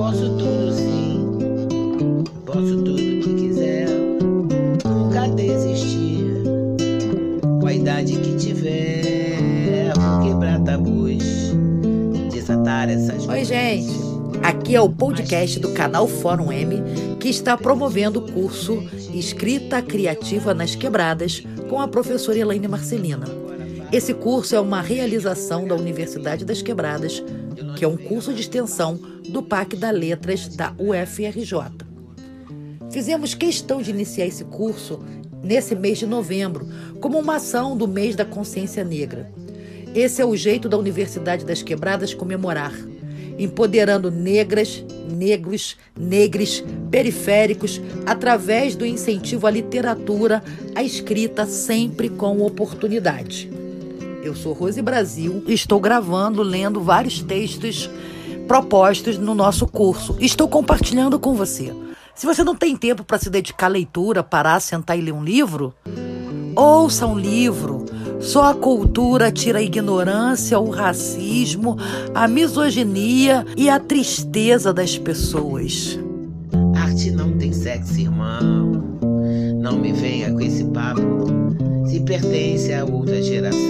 posso tudo sim, posso tudo que quiser, nunca desistir. Com a idade que tiver, vou quebrar tabus, desatar essas Oi, gente. Aqui é o podcast do canal Fórum M, que está promovendo o curso Escrita Criativa nas Quebradas com a professora Elaine Marcelina. Esse curso é uma realização da Universidade das Quebradas, que é um curso de extensão do PAC da Letras da UFRJ. Fizemos questão de iniciar esse curso nesse mês de novembro, como uma ação do mês da consciência negra. Esse é o jeito da Universidade das Quebradas comemorar, empoderando negras, negros, negres, periféricos, através do incentivo à literatura, à escrita, sempre com oportunidade. Eu sou Rose Brasil e estou gravando, lendo vários textos propostos no nosso curso. Estou compartilhando com você. Se você não tem tempo para se dedicar à leitura, parar, sentar e ler um livro, ouça um livro. Só a cultura tira a ignorância, o racismo, a misoginia e a tristeza das pessoas. Arte não tem sexo, irmão. Não me venha com esse papo. Se pertence a outra geração.